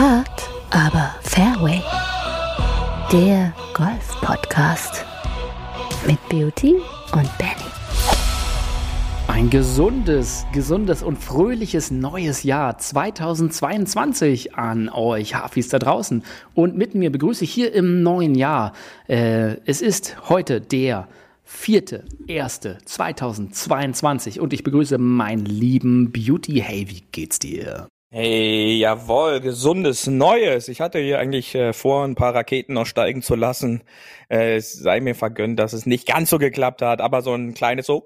Hard, aber Fairway. Der Golf-Podcast mit Beauty und Benny. Ein gesundes, gesundes und fröhliches neues Jahr 2022 an euch Hafis da draußen. Und mit mir begrüße ich hier im neuen Jahr. Äh, es ist heute der vierte, erste 2022 und ich begrüße meinen lieben Beauty. Hey, wie geht's dir? Hey, jawohl, gesundes Neues. Ich hatte hier eigentlich äh, vor, ein paar Raketen noch steigen zu lassen. Äh, es sei mir vergönnt, dass es nicht ganz so geklappt hat, aber so ein kleines so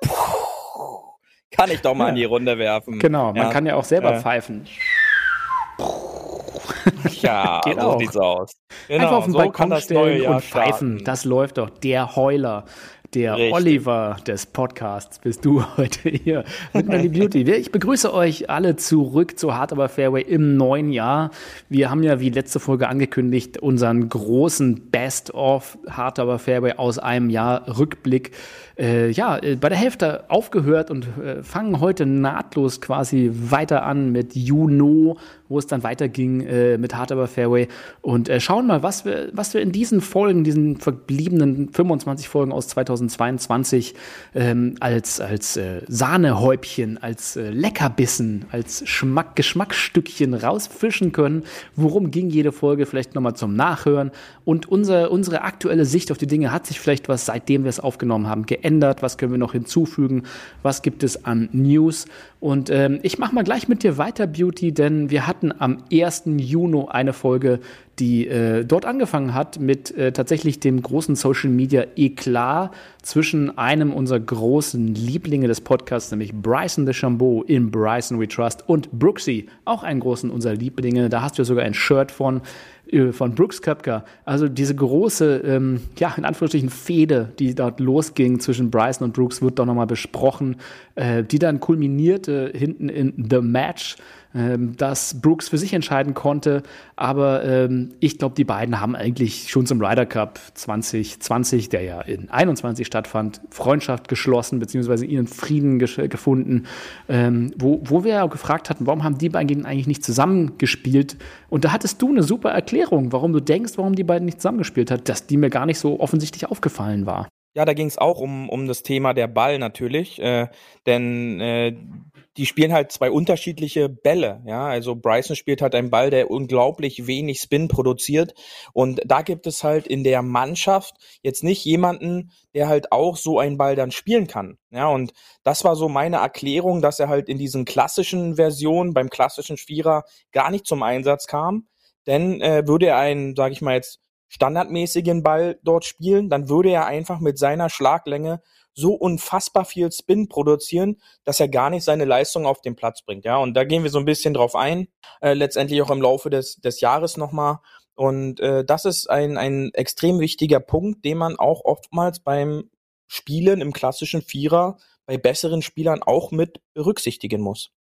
kann ich doch mal ja. in die Runde werfen. Genau, man ja. kann ja auch selber äh. pfeifen. Ja, Geht so auch. sieht's aus. Genau, Einfach auf den so Balkon stellen und pfeifen. Starten. Das läuft doch. Der Heuler. Der Richtig. Oliver des Podcasts bist du heute hier mit Melly Beauty. Ich begrüße euch alle zurück zu Hard Aber Fairway im neuen Jahr. Wir haben ja wie letzte Folge angekündigt unseren großen Best of Hard Aber Fairway aus einem Jahr Rückblick äh, ja, äh, bei der Hälfte aufgehört und äh, fangen heute nahtlos quasi weiter an mit Juno, wo es dann weiterging äh, mit Hard Aber Fairway und äh, schauen mal, was wir, was wir in diesen Folgen, diesen verbliebenen 25 Folgen aus 2022 ähm, als, als äh, Sahnehäubchen, als Leckerbissen, als Schmack, Geschmacksstückchen rausfischen können. Worum ging jede Folge? Vielleicht nochmal zum Nachhören. Und unser, unsere aktuelle Sicht auf die Dinge hat sich vielleicht was, seitdem wir es aufgenommen haben, geändert verändert, was können wir noch hinzufügen, was gibt es an News. Und ähm, ich mache mal gleich mit dir weiter, Beauty, denn wir hatten am 1. Juni eine Folge, die äh, dort angefangen hat mit äh, tatsächlich dem großen Social Media Eklat zwischen einem unserer großen Lieblinge des Podcasts, nämlich Bryson de Chambeau in Bryson We Trust und Brooksy, auch einen großen unserer Lieblinge. Da hast du ja sogar ein Shirt von. Äh, von Brooks Köpker. Also diese große, ähm, ja, in Anführungsstrichen Fehde, die dort losging zwischen Bryson und Brooks, wird doch nochmal besprochen, äh, die dann kulminierte hinten in The Match ähm, dass Brooks für sich entscheiden konnte. Aber ähm, ich glaube, die beiden haben eigentlich schon zum Ryder Cup 2020, der ja in 21 stattfand, Freundschaft geschlossen, beziehungsweise ihren Frieden gefunden, ähm, wo, wo wir ja gefragt hatten, warum haben die beiden eigentlich nicht zusammengespielt? Und da hattest du eine super Erklärung, warum du denkst, warum die beiden nicht zusammengespielt hat, dass die mir gar nicht so offensichtlich aufgefallen war. Ja, da ging es auch um, um das Thema der Ball natürlich, äh, denn äh, die spielen halt zwei unterschiedliche Bälle. Ja, also Bryson spielt halt einen Ball, der unglaublich wenig Spin produziert. Und da gibt es halt in der Mannschaft jetzt nicht jemanden, der halt auch so einen Ball dann spielen kann. Ja, und das war so meine Erklärung, dass er halt in diesen klassischen Versionen beim klassischen Vierer gar nicht zum Einsatz kam. Denn äh, würde er einen, sage ich mal jetzt, standardmäßigen Ball dort spielen, dann würde er einfach mit seiner Schlaglänge so unfassbar viel Spin produzieren, dass er gar nicht seine Leistung auf den Platz bringt. Ja, und da gehen wir so ein bisschen drauf ein, äh, letztendlich auch im Laufe des, des Jahres nochmal. Und äh, das ist ein, ein extrem wichtiger Punkt, den man auch oftmals beim Spielen im klassischen Vierer bei besseren Spielern auch mit berücksichtigen muss.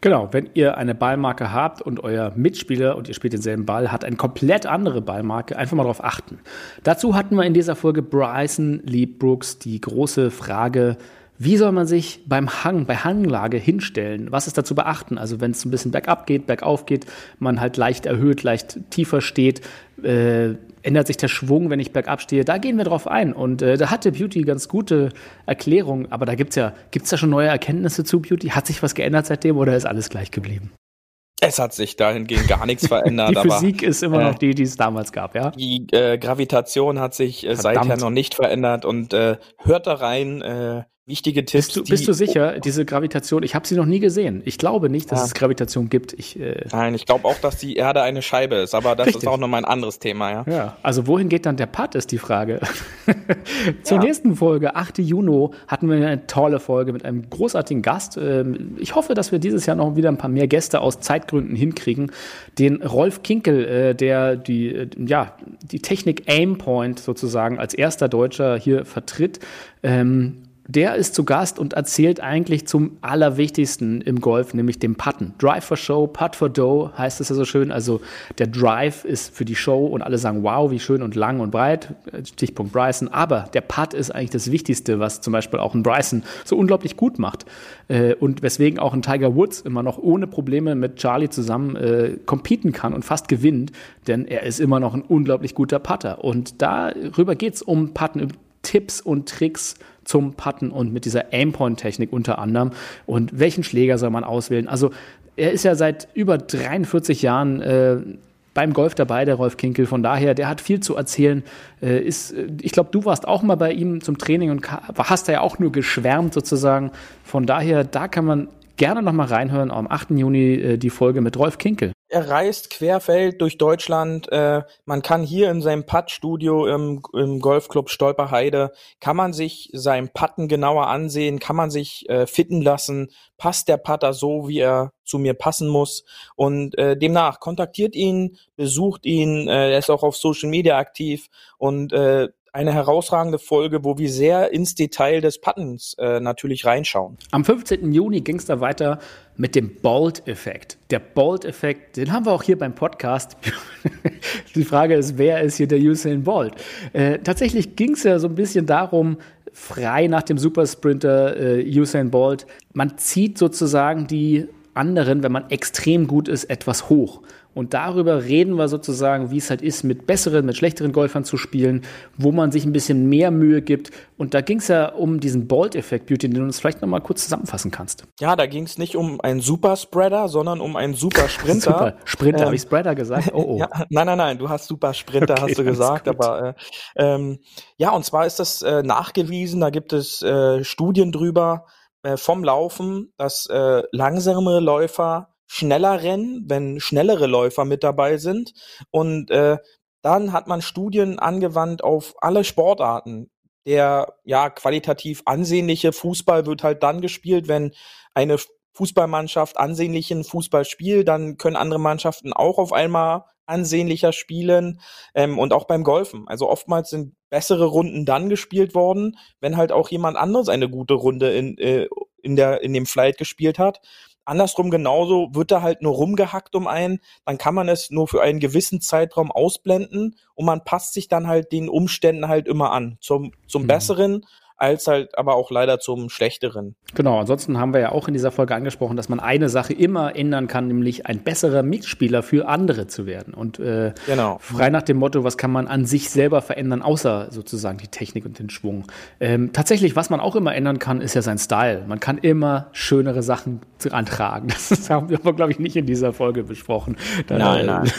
Genau, wenn ihr eine Ballmarke habt und euer Mitspieler und ihr spielt denselben Ball hat eine komplett andere Ballmarke, einfach mal darauf achten. Dazu hatten wir in dieser Folge Bryson Lee Brooks die große Frage, wie soll man sich beim Hang, bei Hanglage hinstellen? Was ist da zu beachten? Also wenn es ein bisschen bergab geht, bergauf geht, man halt leicht erhöht, leicht tiefer steht, äh, ändert sich der Schwung, wenn ich bergab stehe. Da gehen wir drauf ein. Und äh, da hatte Beauty ganz gute Erklärungen. Aber da gibt's ja, gibt's da schon neue Erkenntnisse zu Beauty? Hat sich was geändert seitdem oder ist alles gleich geblieben? Es hat sich dahingehend gar nichts verändert. die Physik aber, ist immer noch die, die es damals gab, ja? Die äh, Gravitation hat sich äh, seither noch nicht verändert und äh, hört da rein, äh, wichtige Tipps. Bist du, bist du sicher, diese Gravitation, ich habe sie noch nie gesehen. Ich glaube nicht, dass ja. es Gravitation gibt. Ich, äh Nein, ich glaube auch, dass die Erde eine Scheibe ist, aber das Richtig. ist auch nochmal ein anderes Thema, ja. Ja, also wohin geht dann der Putt, ist die Frage. Zur ja. nächsten Folge, 8. Juni, hatten wir eine tolle Folge mit einem großartigen Gast. Ähm, ich hoffe, dass wir dieses Jahr noch wieder ein paar mehr Gäste aus Zeitgründen hinkriegen. Den Rolf Kinkel, äh, der die, äh, ja, die Technik Aimpoint sozusagen als erster Deutscher hier vertritt. Ähm, der ist zu Gast und erzählt eigentlich zum Allerwichtigsten im Golf, nämlich dem Putten. Drive for Show, Putt for Dough heißt es ja so schön. Also der Drive ist für die Show und alle sagen, wow, wie schön und lang und breit. Stichpunkt Bryson. Aber der Putt ist eigentlich das Wichtigste, was zum Beispiel auch ein Bryson so unglaublich gut macht. Äh, und weswegen auch ein Tiger Woods immer noch ohne Probleme mit Charlie zusammen äh, competen kann und fast gewinnt, denn er ist immer noch ein unglaublich guter Putter. Und darüber geht es um Putten, Tipps und Tricks zum Putten und mit dieser Aimpoint-Technik unter anderem. Und welchen Schläger soll man auswählen? Also er ist ja seit über 43 Jahren äh, beim Golf dabei, der Rolf Kinkel. Von daher, der hat viel zu erzählen. Äh, ist, ich glaube, du warst auch mal bei ihm zum Training und hast da ja auch nur geschwärmt sozusagen. Von daher, da kann man gerne noch mal reinhören am 8. Juni äh, die Folge mit Rolf Kinkel er reist querfeld durch Deutschland. Äh, man kann hier in seinem Putt-Studio im, im Golfclub Stolperheide, kann man sich sein Putten genauer ansehen, kann man sich äh, fitten lassen, passt der Putter so, wie er zu mir passen muss. Und äh, demnach kontaktiert ihn, besucht ihn, äh, er ist auch auf Social Media aktiv und äh, eine herausragende Folge, wo wir sehr ins Detail des Puttens äh, natürlich reinschauen. Am 15. Juni ging es da weiter mit dem Bolt-Effekt. Der Bolt-Effekt, den haben wir auch hier beim Podcast. Die Frage ist, wer ist hier der Usain Bolt? Äh, tatsächlich ging es ja so ein bisschen darum, frei nach dem Supersprinter äh, Usain Bolt, man zieht sozusagen die anderen, wenn man extrem gut ist, etwas hoch. Und darüber reden wir sozusagen, wie es halt ist, mit besseren, mit schlechteren Golfern zu spielen, wo man sich ein bisschen mehr Mühe gibt. Und da ging es ja um diesen Bolt-Effekt, Beauty, den du uns vielleicht nochmal kurz zusammenfassen kannst. Ja, da ging es nicht um einen Super-Spreader, sondern um einen Super-Sprinter. Super Sprinter, ähm, habe ich Spreader gesagt? Oh, oh. ja, nein, nein, nein, du hast Super-Sprinter, okay, hast du gesagt. Aber äh, ähm, ja, und zwar ist das äh, nachgewiesen, da gibt es äh, Studien drüber äh, vom Laufen, dass äh, langsamere Läufer schneller rennen, wenn schnellere Läufer mit dabei sind. Und äh, dann hat man Studien angewandt auf alle Sportarten. Der ja qualitativ ansehnliche Fußball wird halt dann gespielt, wenn eine Fußballmannschaft ansehnlichen Fußball spielt, dann können andere Mannschaften auch auf einmal ansehnlicher spielen ähm, und auch beim Golfen. Also oftmals sind bessere Runden dann gespielt worden, wenn halt auch jemand anderes eine gute Runde in, äh, in, der, in dem Flight gespielt hat. Andersrum genauso wird da halt nur rumgehackt um einen, dann kann man es nur für einen gewissen Zeitraum ausblenden und man passt sich dann halt den Umständen halt immer an. Zum, zum mhm. Besseren als halt aber auch leider zum Schlechteren. Genau, ansonsten haben wir ja auch in dieser Folge angesprochen, dass man eine Sache immer ändern kann, nämlich ein besserer Mitspieler für andere zu werden. Und äh, genau. frei nach dem Motto, was kann man an sich selber verändern, außer sozusagen die Technik und den Schwung. Ähm, tatsächlich, was man auch immer ändern kann, ist ja sein Style. Man kann immer schönere Sachen antragen. Das haben wir aber, glaube ich, nicht in dieser Folge besprochen. Dann, nein, nein.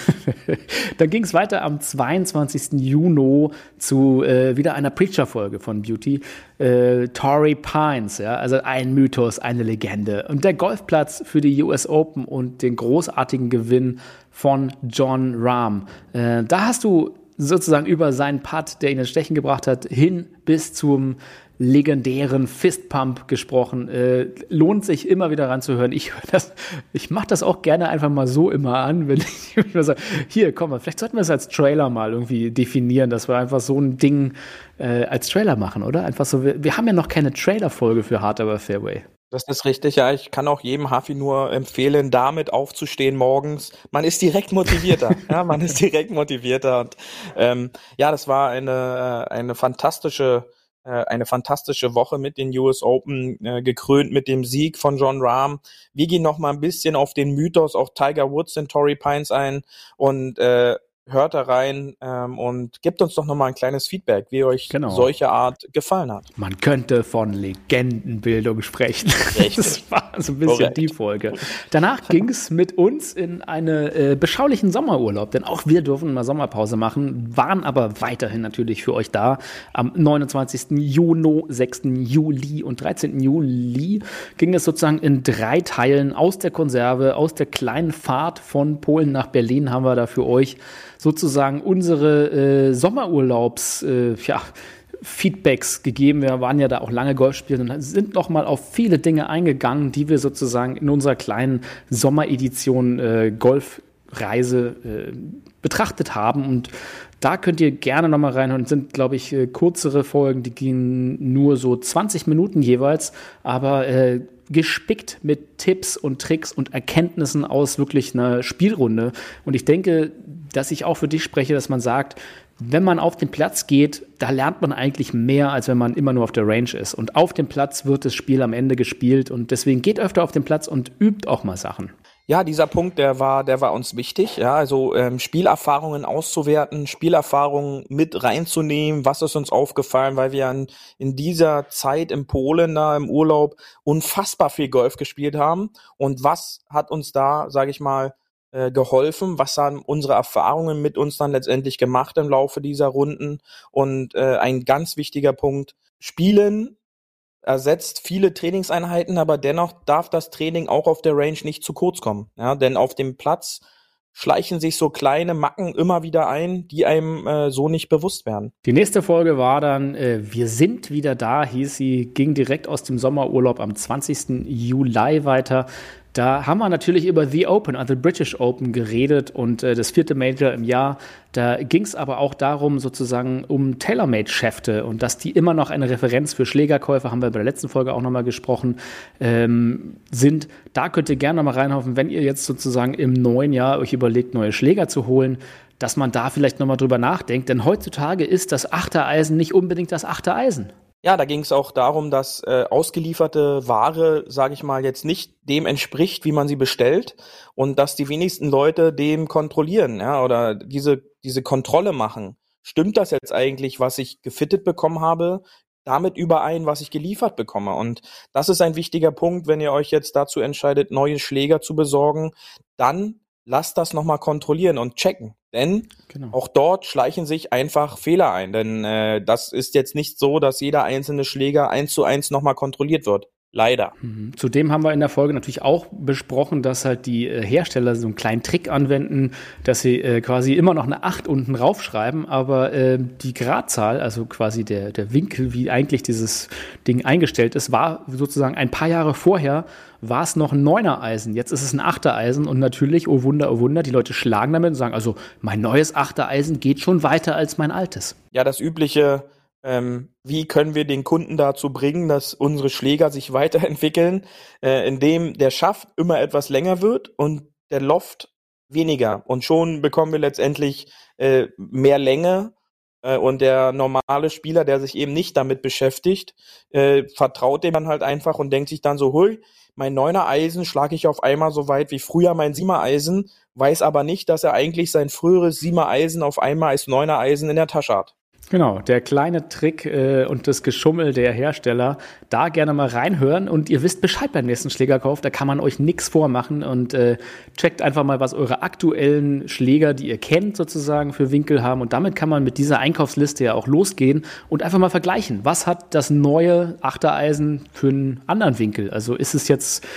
Dann ging es weiter am 22. Juni zu äh, wieder einer Preacher-Folge von Beauty äh, Torrey Pines, ja, also ein Mythos, eine Legende. Und der Golfplatz für die US Open und den großartigen Gewinn von John Rahm. Äh, da hast du sozusagen über seinen Putt, der ihn ins Stechen gebracht hat, hin bis zum legendären Fistpump gesprochen. Äh, lohnt sich immer wieder ranzuhören. Ich höre das, ich mache das auch gerne einfach mal so immer an, wenn ich immer sage, hier, komm mal, vielleicht sollten wir es als Trailer mal irgendwie definieren, dass wir einfach so ein Ding äh, als Trailer machen, oder? Einfach so, wir, wir haben ja noch keine Trailer-Folge für Hard Aber Fairway. Das ist richtig, ja. Ich kann auch jedem Hafi nur empfehlen, damit aufzustehen morgens. Man ist direkt motivierter. ja, man ist direkt motivierter. Und ähm, ja, das war eine, äh, eine fantastische äh, eine fantastische Woche mit den US Open, äh, gekrönt mit dem Sieg von John Rahm. Wir gehen noch mal ein bisschen auf den Mythos auch Tiger Woods und Torrey Pines ein und äh, hört da rein ähm, und gebt uns doch nochmal ein kleines Feedback, wie euch genau. solche Art gefallen hat. Man könnte von Legendenbildung sprechen. Richtig. Das war so ein bisschen Korrekt. die Folge. Danach ging es mit uns in einen äh, beschaulichen Sommerurlaub, denn auch wir dürfen mal Sommerpause machen, waren aber weiterhin natürlich für euch da. Am 29. Juni, 6. Juli und 13. Juli ging es sozusagen in drei Teilen aus der Konserve, aus der kleinen Fahrt von Polen nach Berlin haben wir da für euch sozusagen unsere äh, Sommerurlaubs, äh, ja, Feedbacks gegeben. Wir waren ja da auch lange Golf spielen und sind noch mal auf viele Dinge eingegangen, die wir sozusagen in unserer kleinen Sommeredition äh, Golfreise äh, betrachtet haben. Und Da könnt ihr gerne nochmal reinhören. Sind, glaube ich, äh, kürzere Folgen, die gehen nur so 20 Minuten jeweils, aber äh, gespickt mit Tipps und Tricks und Erkenntnissen aus wirklich einer Spielrunde. Und ich denke, dass ich auch für dich spreche, dass man sagt, wenn man auf den Platz geht, da lernt man eigentlich mehr, als wenn man immer nur auf der Range ist. Und auf dem Platz wird das Spiel am Ende gespielt und deswegen geht öfter auf den Platz und übt auch mal Sachen. Ja, dieser Punkt, der war, der war uns wichtig. Ja, also ähm, Spielerfahrungen auszuwerten, Spielerfahrungen mit reinzunehmen. Was ist uns aufgefallen, weil wir in, in dieser Zeit in Polen da im Urlaub unfassbar viel Golf gespielt haben. Und was hat uns da, sage ich mal, äh, geholfen? Was haben unsere Erfahrungen mit uns dann letztendlich gemacht im Laufe dieser Runden? Und äh, ein ganz wichtiger Punkt: Spielen ersetzt viele Trainingseinheiten, aber dennoch darf das Training auch auf der Range nicht zu kurz kommen. Ja, denn auf dem Platz schleichen sich so kleine Macken immer wieder ein, die einem äh, so nicht bewusst werden. Die nächste Folge war dann äh, Wir sind wieder da, hieß sie, ging direkt aus dem Sommerurlaub am 20. Juli weiter. Da haben wir natürlich über The Open, also British Open geredet und äh, das vierte Major im Jahr. Da ging es aber auch darum, sozusagen um Tailor-Made-Schäfte und dass die immer noch eine Referenz für Schlägerkäufer, haben wir bei der letzten Folge auch nochmal gesprochen, ähm, sind. Da könnt ihr gerne nochmal reinhoffen, wenn ihr jetzt sozusagen im neuen Jahr euch überlegt, neue Schläger zu holen, dass man da vielleicht nochmal drüber nachdenkt. Denn heutzutage ist das Achtereisen nicht unbedingt das Achtereisen. Ja, da ging es auch darum, dass äh, ausgelieferte Ware, sage ich mal, jetzt nicht dem entspricht, wie man sie bestellt und dass die wenigsten Leute dem kontrollieren, ja, oder diese diese Kontrolle machen. Stimmt das jetzt eigentlich, was ich gefittet bekommen habe, damit überein, was ich geliefert bekomme? Und das ist ein wichtiger Punkt, wenn ihr euch jetzt dazu entscheidet, neue Schläger zu besorgen, dann lasst das nochmal kontrollieren und checken. Denn genau. auch dort schleichen sich einfach Fehler ein. Denn äh, das ist jetzt nicht so, dass jeder einzelne Schläger eins zu eins nochmal kontrolliert wird. Leider. Mhm. Zudem haben wir in der Folge natürlich auch besprochen, dass halt die äh, Hersteller so einen kleinen Trick anwenden, dass sie äh, quasi immer noch eine 8 unten raufschreiben, aber äh, die Gradzahl, also quasi der, der Winkel, wie eigentlich dieses Ding eingestellt ist, war sozusagen ein paar Jahre vorher war es noch ein neuner Eisen. Jetzt ist es ein achter Eisen und natürlich, oh Wunder, oh Wunder, die Leute schlagen damit und sagen, also mein neues achter Eisen geht schon weiter als mein altes. Ja, das übliche ähm, wie können wir den Kunden dazu bringen, dass unsere Schläger sich weiterentwickeln, äh, indem der Schaft immer etwas länger wird und der Loft weniger. Und schon bekommen wir letztendlich äh, mehr Länge äh, und der normale Spieler, der sich eben nicht damit beschäftigt, äh, vertraut dem dann halt einfach und denkt sich dann so, hui, mein neuner Eisen schlage ich auf einmal so weit wie früher mein Siemer Eisen, weiß aber nicht, dass er eigentlich sein früheres Siemer Eisen auf einmal als neuner Eisen in der Tasche hat. Genau, der kleine Trick äh, und das Geschummel der Hersteller, da gerne mal reinhören. Und ihr wisst Bescheid beim nächsten Schlägerkauf, da kann man euch nichts vormachen. Und äh, checkt einfach mal, was eure aktuellen Schläger, die ihr kennt, sozusagen für Winkel haben. Und damit kann man mit dieser Einkaufsliste ja auch losgehen und einfach mal vergleichen, was hat das neue Achtereisen für einen anderen Winkel? Also ist es jetzt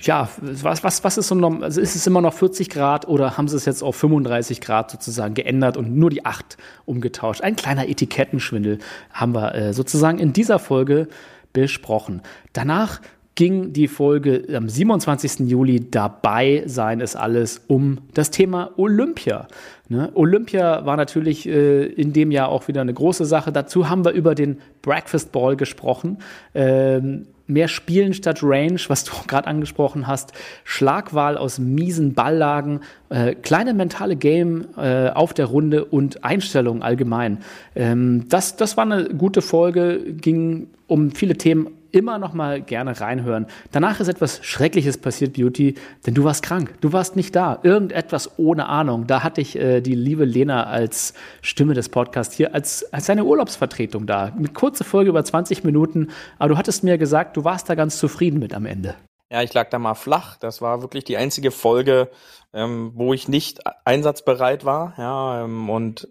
ja, was, was, was ist so noch, also ist es immer noch 40 Grad oder haben sie es jetzt auf 35 Grad sozusagen geändert und nur die 8 umgetauscht? Ein kleiner Etikettenschwindel haben wir äh, sozusagen in dieser Folge besprochen. Danach ging die Folge am 27. Juli dabei sein es alles um das Thema Olympia. Ne? Olympia war natürlich äh, in dem Jahr auch wieder eine große Sache. Dazu haben wir über den Breakfast Ball gesprochen. Ähm, mehr Spielen statt Range, was du gerade angesprochen hast, Schlagwahl aus miesen Balllagen, äh, kleine mentale Game äh, auf der Runde und Einstellungen allgemein. Ähm, das, das war eine gute Folge, ging um viele Themen immer noch mal gerne reinhören. Danach ist etwas Schreckliches passiert, Beauty, denn du warst krank. Du warst nicht da. Irgendetwas ohne Ahnung. Da hatte ich äh, die liebe Lena als Stimme des Podcasts hier, als, als seine Urlaubsvertretung da. Eine kurze Folge über 20 Minuten. Aber du hattest mir gesagt, du warst da ganz zufrieden mit am Ende. Ja, ich lag da mal flach. Das war wirklich die einzige Folge, ähm, wo ich nicht einsatzbereit war. Ja, ähm, und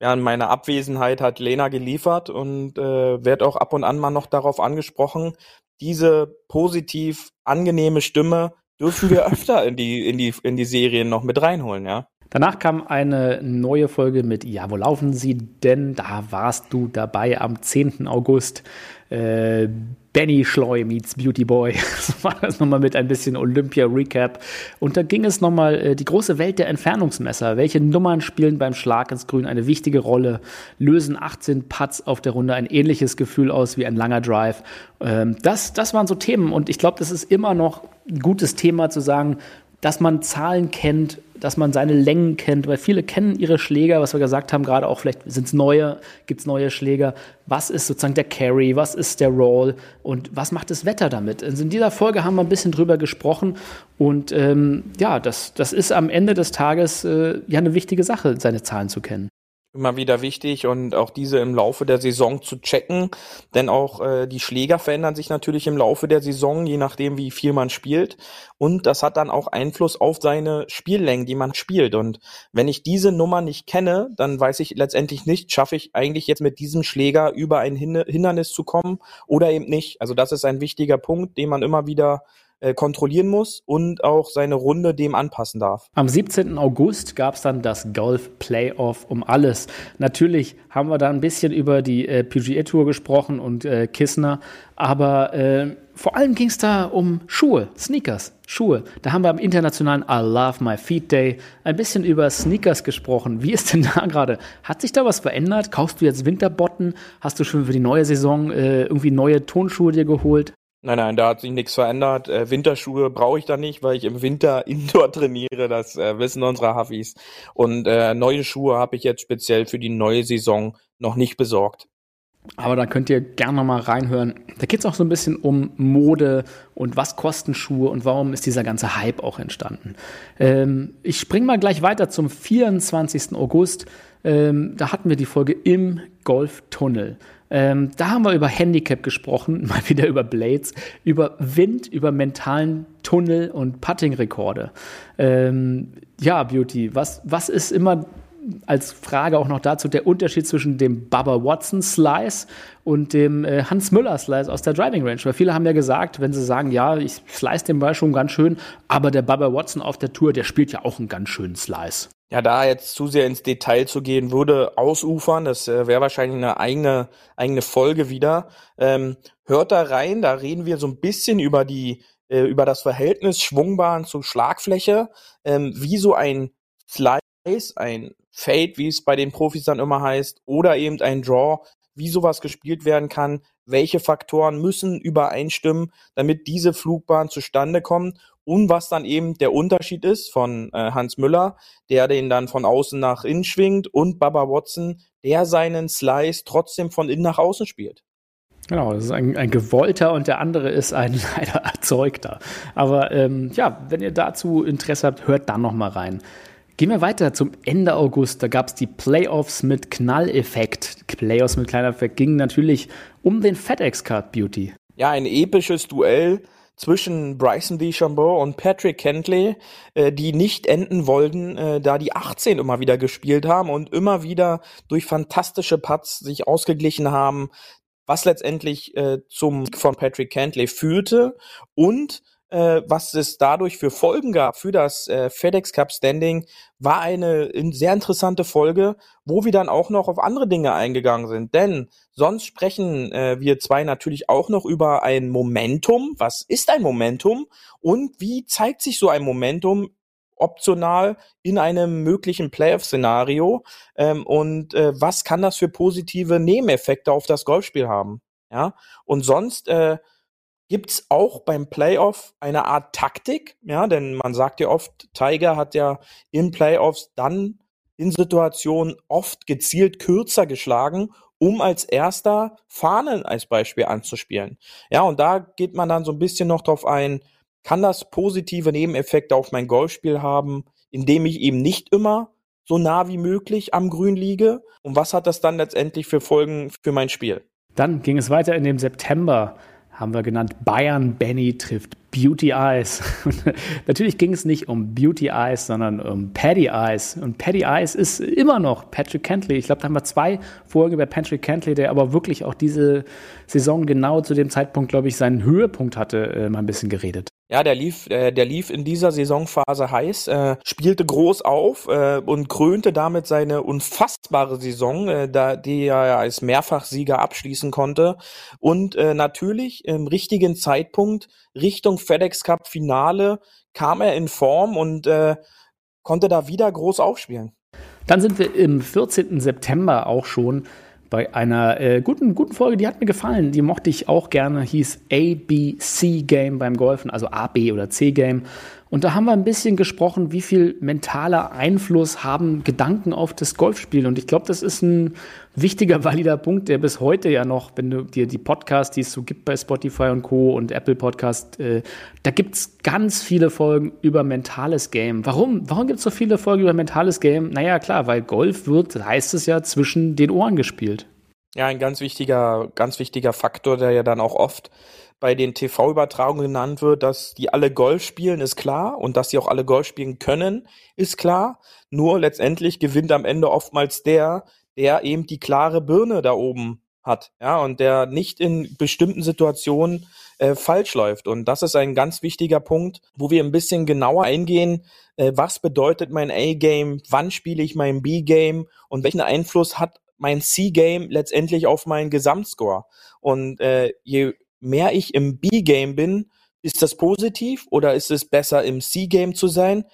ja, in meiner Abwesenheit hat Lena geliefert und äh, wird auch ab und an mal noch darauf angesprochen. Diese positiv angenehme Stimme dürfen wir öfter in die, in die, in die Serien noch mit reinholen, ja. Danach kam eine neue Folge mit Ja, wo laufen Sie denn? Da warst du dabei am 10. August. Äh, Benny Schleu meets Beauty Boy. Das war das nochmal mit ein bisschen Olympia-Recap. Und da ging es nochmal äh, die große Welt der Entfernungsmesser. Welche Nummern spielen beim Schlag ins Grün eine wichtige Rolle? Lösen 18 Putts auf der Runde ein ähnliches Gefühl aus wie ein langer Drive? Ähm, das, das waren so Themen. Und ich glaube, das ist immer noch ein gutes Thema zu sagen, dass man Zahlen kennt, dass man seine Längen kennt, weil viele kennen ihre Schläger, was wir gesagt haben, gerade auch vielleicht sind es neue, gibt es neue Schläger. Was ist sozusagen der Carry, was ist der Roll und was macht das Wetter damit? Also in dieser Folge haben wir ein bisschen drüber gesprochen und ähm, ja, das, das ist am Ende des Tages äh, ja eine wichtige Sache, seine Zahlen zu kennen immer wieder wichtig und auch diese im Laufe der Saison zu checken, denn auch äh, die Schläger verändern sich natürlich im Laufe der Saison, je nachdem wie viel man spielt. Und das hat dann auch Einfluss auf seine Spiellängen, die man spielt. Und wenn ich diese Nummer nicht kenne, dann weiß ich letztendlich nicht, schaffe ich eigentlich jetzt mit diesem Schläger über ein Hindernis zu kommen oder eben nicht. Also das ist ein wichtiger Punkt, den man immer wieder äh, kontrollieren muss und auch seine Runde dem anpassen darf. Am 17. August gab es dann das Golf Playoff um alles. Natürlich haben wir da ein bisschen über die äh, PGA Tour gesprochen und äh, Kissner, aber äh, vor allem ging es da um Schuhe, Sneakers, Schuhe. Da haben wir am internationalen I Love My Feet Day ein bisschen über Sneakers gesprochen. Wie ist denn da gerade? Hat sich da was verändert? Kaufst du jetzt Winterbotten? Hast du schon für die neue Saison äh, irgendwie neue Tonschuhe dir geholt? Nein, nein, da hat sich nichts verändert. Äh, Winterschuhe brauche ich da nicht, weil ich im Winter Indoor trainiere. Das äh, wissen unsere Huffis. Und äh, neue Schuhe habe ich jetzt speziell für die neue Saison noch nicht besorgt. Aber da könnt ihr gerne noch mal reinhören. Da geht es auch so ein bisschen um Mode und was kosten Schuhe und warum ist dieser ganze Hype auch entstanden. Ähm, ich springe mal gleich weiter zum 24. August. Ähm, da hatten wir die Folge im Golftunnel. Ähm, da haben wir über Handicap gesprochen, mal wieder über Blades, über Wind, über mentalen Tunnel und Putting-Rekorde. Ähm, ja, Beauty, was, was ist immer als Frage auch noch dazu der Unterschied zwischen dem Bubba Watson Slice und dem äh, Hans Müller Slice aus der Driving Range. Weil viele haben ja gesagt, wenn sie sagen, ja, ich slice den Ball schon ganz schön, aber der Bubba Watson auf der Tour, der spielt ja auch einen ganz schönen Slice. Ja, da jetzt zu sehr ins Detail zu gehen, würde ausufern. Das äh, wäre wahrscheinlich eine eigene, eigene Folge wieder. Ähm, hört da rein, da reden wir so ein bisschen über die, äh, über das Verhältnis Schwungbahn zu Schlagfläche, ähm, wie so ein Slice, ein Fade, wie es bei den Profis dann immer heißt, oder eben ein Draw, wie sowas gespielt werden kann, welche Faktoren müssen übereinstimmen, damit diese Flugbahn zustande kommt und was dann eben der Unterschied ist von äh, Hans Müller, der den dann von außen nach innen schwingt und Baba Watson, der seinen Slice trotzdem von innen nach außen spielt. Genau, das ist ein, ein gewollter und der andere ist ein leider erzeugter. Aber ähm, ja, wenn ihr dazu Interesse habt, hört dann noch mal rein. Gehen wir weiter zum Ende August. Da gab es die Playoffs mit Knalleffekt. Playoffs mit Knalleffekt gingen natürlich um den FedEx Card Beauty. Ja, ein episches Duell zwischen Bryson DeChambeau und Patrick Kentley, äh, die nicht enden wollten, äh, da die 18 immer wieder gespielt haben und immer wieder durch fantastische Putts sich ausgeglichen haben, was letztendlich äh, zum von Patrick Kentley führte. Und was es dadurch für Folgen gab für das äh, FedEx Cup Standing, war eine sehr interessante Folge, wo wir dann auch noch auf andere Dinge eingegangen sind. Denn sonst sprechen äh, wir zwei natürlich auch noch über ein Momentum. Was ist ein Momentum und wie zeigt sich so ein Momentum optional in einem möglichen Playoff-Szenario ähm, und äh, was kann das für positive Nebeneffekte auf das Golfspiel haben? Ja, und sonst äh, Gibt's auch beim Playoff eine Art Taktik? Ja, denn man sagt ja oft, Tiger hat ja in Playoffs dann in Situationen oft gezielt kürzer geschlagen, um als erster Fahnen als Beispiel anzuspielen. Ja, und da geht man dann so ein bisschen noch drauf ein, kann das positive Nebeneffekte auf mein Golfspiel haben, indem ich eben nicht immer so nah wie möglich am Grün liege? Und was hat das dann letztendlich für Folgen für mein Spiel? Dann ging es weiter in dem September haben wir genannt, Bayern Benny trifft Beauty Eyes. natürlich ging es nicht um Beauty Eyes, sondern um Paddy Eyes. Und Paddy Eyes ist immer noch Patrick Kentley. Ich glaube, da haben wir zwei Folgen über Patrick Kentley, der aber wirklich auch diese Saison genau zu dem Zeitpunkt, glaube ich, seinen Höhepunkt hatte, äh, mal ein bisschen geredet. Ja, der lief, äh, der lief in dieser Saisonphase heiß, äh, spielte groß auf äh, und krönte damit seine unfassbare Saison, äh, da, die er als Mehrfachsieger abschließen konnte. Und äh, natürlich im richtigen Zeitpunkt Richtung FedEx Cup Finale kam er in Form und äh, konnte da wieder groß aufspielen. Dann sind wir im 14. September auch schon bei einer äh, guten, guten Folge, die hat mir gefallen. Die mochte ich auch gerne, hieß ABC Game beim Golfen, also A, B oder C Game. Und da haben wir ein bisschen gesprochen, wie viel mentaler Einfluss haben Gedanken auf das Golfspiel. Und ich glaube, das ist ein wichtiger, valider Punkt, der bis heute ja noch, wenn du dir die Podcasts, die es so gibt bei Spotify und Co. und Apple Podcast, äh, da gibt's ganz viele Folgen über mentales Game. Warum? Warum gibt's so viele Folgen über mentales Game? Naja, klar, weil Golf wird, heißt es ja, zwischen den Ohren gespielt. Ja, ein ganz wichtiger, ganz wichtiger Faktor, der ja dann auch oft bei den TV-Übertragungen genannt wird, dass die alle Golf spielen, ist klar. Und dass sie auch alle Golf spielen können, ist klar. Nur letztendlich gewinnt am Ende oftmals der, der eben die klare Birne da oben hat. Ja, und der nicht in bestimmten Situationen äh, falsch läuft. Und das ist ein ganz wichtiger Punkt, wo wir ein bisschen genauer eingehen, äh, was bedeutet mein A-Game, wann spiele ich mein B-Game und welchen Einfluss hat mein C-Game letztendlich auf meinen Gesamtscore. Und äh, je mehr ich im B-Game bin, ist das positiv oder ist es besser im C-Game zu sein?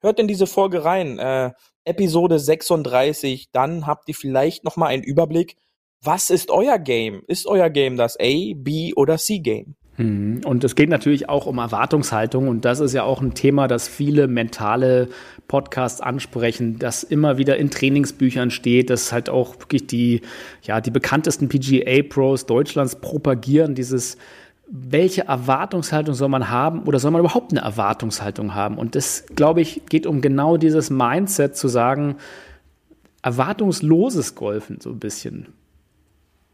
Hört in diese Folge rein, äh, Episode 36, dann habt ihr vielleicht noch mal einen Überblick, was ist euer Game? Ist euer Game das A, B oder C-Game? Mhm. Und es geht natürlich auch um Erwartungshaltung und das ist ja auch ein Thema, das viele mentale Podcasts ansprechen, das immer wieder in Trainingsbüchern steht, dass halt auch wirklich die, ja, die bekanntesten PGA-Pros Deutschlands propagieren, dieses welche Erwartungshaltung soll man haben oder soll man überhaupt eine Erwartungshaltung haben? Und das, glaube ich, geht um genau dieses Mindset zu sagen, erwartungsloses Golfen so ein bisschen.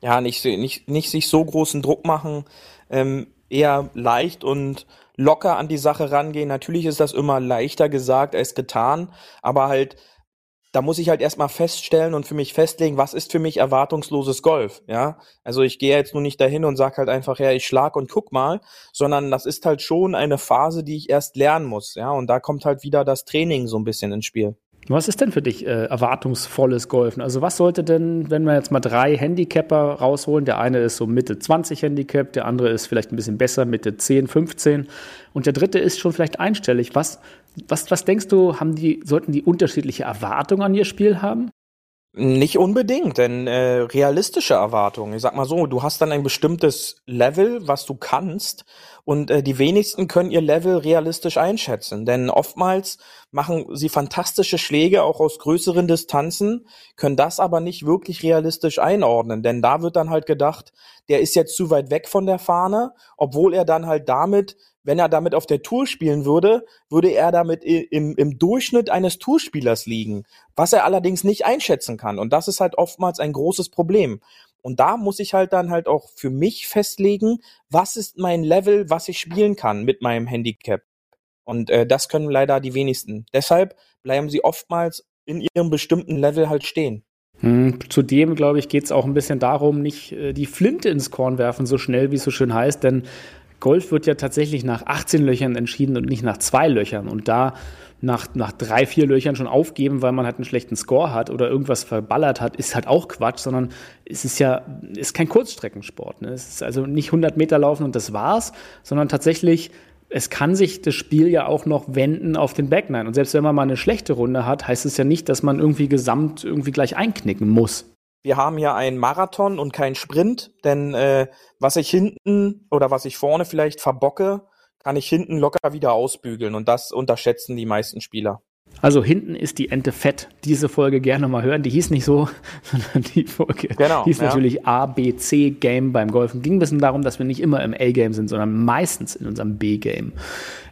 Ja, nicht, nicht, nicht sich so großen Druck machen, ähm, eher leicht und locker an die Sache rangehen. Natürlich ist das immer leichter gesagt als getan, aber halt, da muss ich halt erstmal feststellen und für mich festlegen, was ist für mich erwartungsloses Golf, ja? Also ich gehe jetzt nur nicht dahin und sag halt einfach, ja, ich schlag und guck mal, sondern das ist halt schon eine Phase, die ich erst lernen muss, ja? Und da kommt halt wieder das Training so ein bisschen ins Spiel. Was ist denn für dich äh, erwartungsvolles Golfen? Also was sollte denn, wenn wir jetzt mal drei Handicapper rausholen, der eine ist so Mitte 20 Handicap, der andere ist vielleicht ein bisschen besser, Mitte 10, 15 und der dritte ist schon vielleicht einstellig. Was, was, was denkst du, haben die, sollten die unterschiedliche Erwartungen an ihr Spiel haben? Nicht unbedingt, denn äh, realistische Erwartungen. Ich sag mal so, du hast dann ein bestimmtes Level, was du kannst, und äh, die wenigsten können ihr Level realistisch einschätzen. Denn oftmals machen sie fantastische Schläge auch aus größeren Distanzen, können das aber nicht wirklich realistisch einordnen. Denn da wird dann halt gedacht, der ist jetzt zu weit weg von der Fahne, obwohl er dann halt damit wenn er damit auf der Tour spielen würde, würde er damit im, im Durchschnitt eines Tourspielers liegen, was er allerdings nicht einschätzen kann. Und das ist halt oftmals ein großes Problem. Und da muss ich halt dann halt auch für mich festlegen, was ist mein Level, was ich spielen kann mit meinem Handicap. Und äh, das können leider die wenigsten. Deshalb bleiben sie oftmals in ihrem bestimmten Level halt stehen. Hm, zudem, glaube ich, geht es auch ein bisschen darum, nicht äh, die Flinte ins Korn werfen, so schnell, wie es so schön heißt, denn Golf wird ja tatsächlich nach 18 Löchern entschieden und nicht nach zwei Löchern. Und da nach, nach drei, vier Löchern schon aufgeben, weil man halt einen schlechten Score hat oder irgendwas verballert hat, ist halt auch Quatsch, sondern es ist ja, ist kein Kurzstreckensport. Ne? Es ist also nicht 100 Meter laufen und das war's, sondern tatsächlich, es kann sich das Spiel ja auch noch wenden auf den Backnine. Und selbst wenn man mal eine schlechte Runde hat, heißt es ja nicht, dass man irgendwie gesamt irgendwie gleich einknicken muss wir haben ja einen Marathon und keinen Sprint, denn äh, was ich hinten oder was ich vorne vielleicht verbocke, kann ich hinten locker wieder ausbügeln und das unterschätzen die meisten Spieler. Also hinten ist die Ente fett. Diese Folge gerne mal hören. Die hieß nicht so, sondern die Folge genau, hieß ja. natürlich A, B, C Game beim Golfen. Ging ein bisschen darum, dass wir nicht immer im A-Game sind, sondern meistens in unserem B-Game.